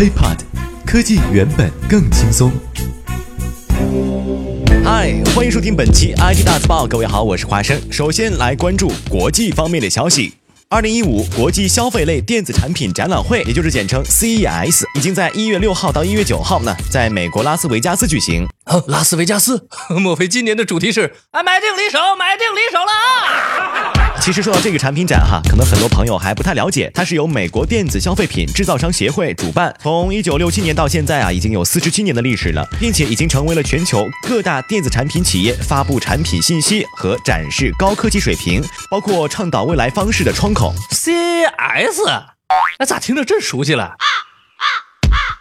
HiPod，科技原本更轻松。嗨，欢迎收听本期 IT 大字报。各位好，我是华生。首先来关注国际方面的消息。二零一五国际消费类电子产品展览会，也就是简称 CES，已经在一月六号到一月九号呢，在美国拉斯维加斯举行。拉斯维加斯，莫非今年的主题是啊，买定离手，买定离手了啊？其实说到这个产品展哈，可能很多朋友还不太了解，它是由美国电子消费品制造商协会主办，从一九六七年到现在啊，已经有四十七年的历史了，并且已经成为了全球各大电子产品企业发布产品信息和展示高科技水平，包括倡导未来方式的窗口。CES，那咋听着真熟悉了？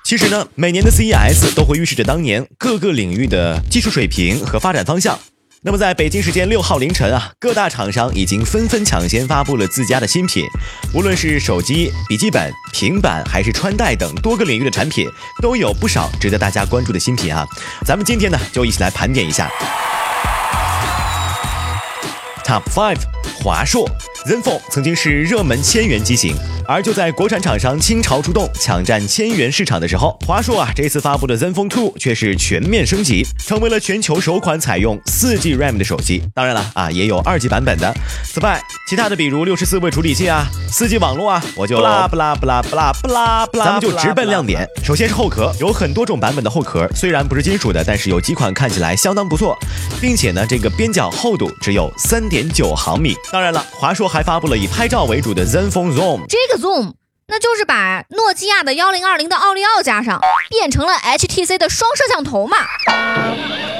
其实呢，每年的 CES 都会预示着当年各个领域的技术水平和发展方向。那么，在北京时间六号凌晨啊，各大厂商已经纷纷抢先发布了自家的新品，无论是手机、笔记本、平板，还是穿戴等多个领域的产品，都有不少值得大家关注的新品啊。咱们今天呢，就一起来盘点一下 Top Five，华硕。Zenfone 曾经是热门千元机型，而就在国产厂商倾巢出动抢占千元市场的时候，华硕啊这次发布的 Zenfone 2却是全面升级，成为了全球首款采用四 G RAM 的手机。当然了啊，也有二 G 版本的。此外，其他的比如六十四位处理器啊，四 G 网络啊，我就不啦不啦不啦不啦不啦不拉，咱们就直奔亮点。首先是后壳，有很多种版本的后壳，虽然不是金属的，但是有几款看起来相当不错，并且呢，这个边角厚度只有三点九毫米。当然了，华硕。还发布了以拍照为主的 Zenfone Zoom，这个 Zoom 那就是把诺基亚的幺零二零的奥利奥加上，变成了 HTC 的双摄像头嘛，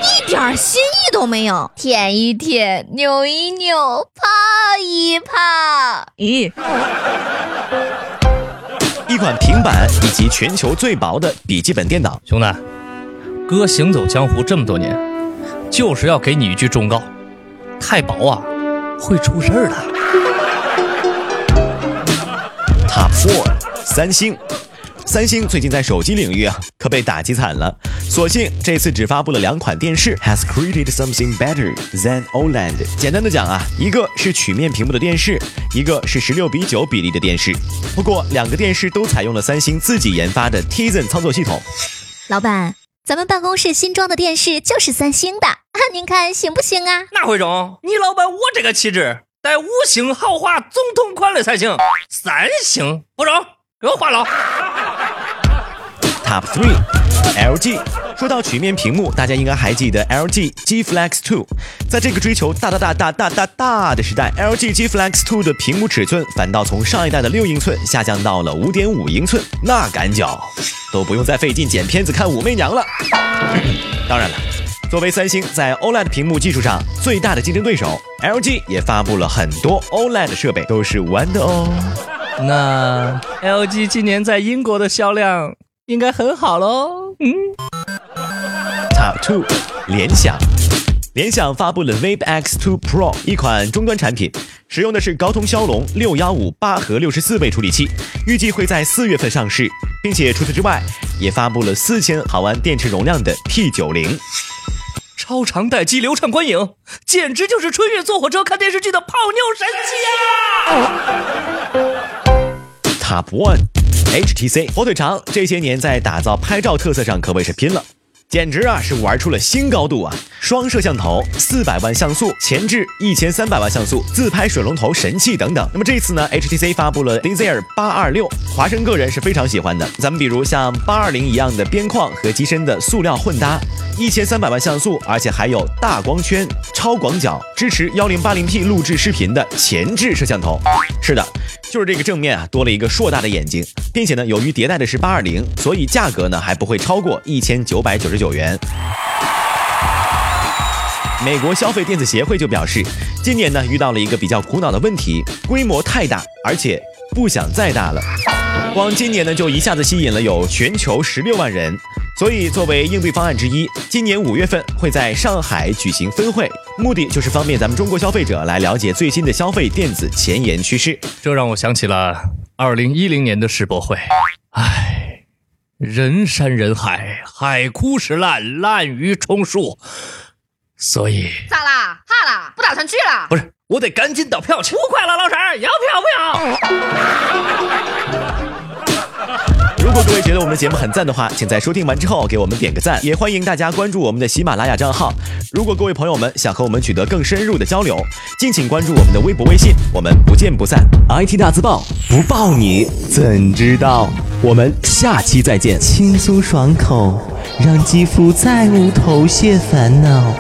一点新意都没有，舔一舔，扭一扭，泡一泡，咦，一款平板以及全球最薄的笔记本电脑，兄弟，哥行走江湖这么多年，就是要给你一句忠告，太薄啊，会出事儿的。Four，三星。三星最近在手机领域啊，可被打击惨了。所幸这次只发布了两款电视，has created something better than OLED。简单的讲啊，一个是曲面屏幕的电视，一个是十六比九比例的电视。不过两个电视都采用了三星自己研发的 Tizen 操作系统。老板，咱们办公室新装的电视就是三星的，您看行不行啊？那会中，你老板我这个气质。带五星豪华总统款的才行，三星不中，给我换了。Top three，LG。说到曲面屏幕，大家应该还记得 LG G Flex Two。在这个追求大大大大大大大的时代，LG G Flex Two 的屏幕尺寸反倒从上一代的六英寸下降到了五点五英寸，那赶脚都不用再费劲剪片子看武媚娘了。当然了。作为三星在 OLED 屏幕技术上最大的竞争对手，LG 也发布了很多 OLED 设备，都是玩的哦。那 LG 今年在英国的销量应该很好喽。嗯。Top two，联想。联想发布了 Vape X2 Pro 一款终端产品，使用的是高通骁龙六幺五八核六十四位处理器，预计会在四月份上市，并且除此之外，也发布了四千毫安电池容量的 T 九零。超长待机，流畅观影，简直就是春运坐火车看电视剧的泡妞神器啊！Top One，HTC 火腿肠这些年在打造拍照特色上可谓是拼了。简直啊，是玩出了新高度啊！双摄像头、四百万像素、前置一千三百万像素、自拍水龙头神器等等。那么这次呢，HTC 发布了 Desire 八二六，华生个人是非常喜欢的。咱们比如像八二零一样的边框和机身的塑料混搭，一千三百万像素，而且还有大光圈、超广角，支持幺零八零 P 录制视频的前置摄像头。是的。就是这个正面啊，多了一个硕大的眼睛，并且呢，由于迭代的是八二零，所以价格呢还不会超过一千九百九十九元。美国消费电子协会就表示，今年呢遇到了一个比较苦恼的问题，规模太大，而且不想再大了。光今年呢就一下子吸引了有全球十六万人。所以，作为应对方案之一，今年五月份会在上海举行分会，目的就是方便咱们中国消费者来了解最新的消费电子前沿趋势。这让我想起了二零一零年的世博会，唉，人山人海，海枯石烂，滥竽充数，所以咋啦？怕啦？不打算去了？不是，我得赶紧倒票去。五块了，老婶儿，要票不要？如果各位觉得我们的节目很赞的话，请在收听完之后给我们点个赞，也欢迎大家关注我们的喜马拉雅账号。如果各位朋友们想和我们取得更深入的交流，敬请关注我们的微博、微信，我们不见不散。IT 大字报不报你怎知道？我们下期再见。轻松爽口，让肌肤再无头屑烦恼。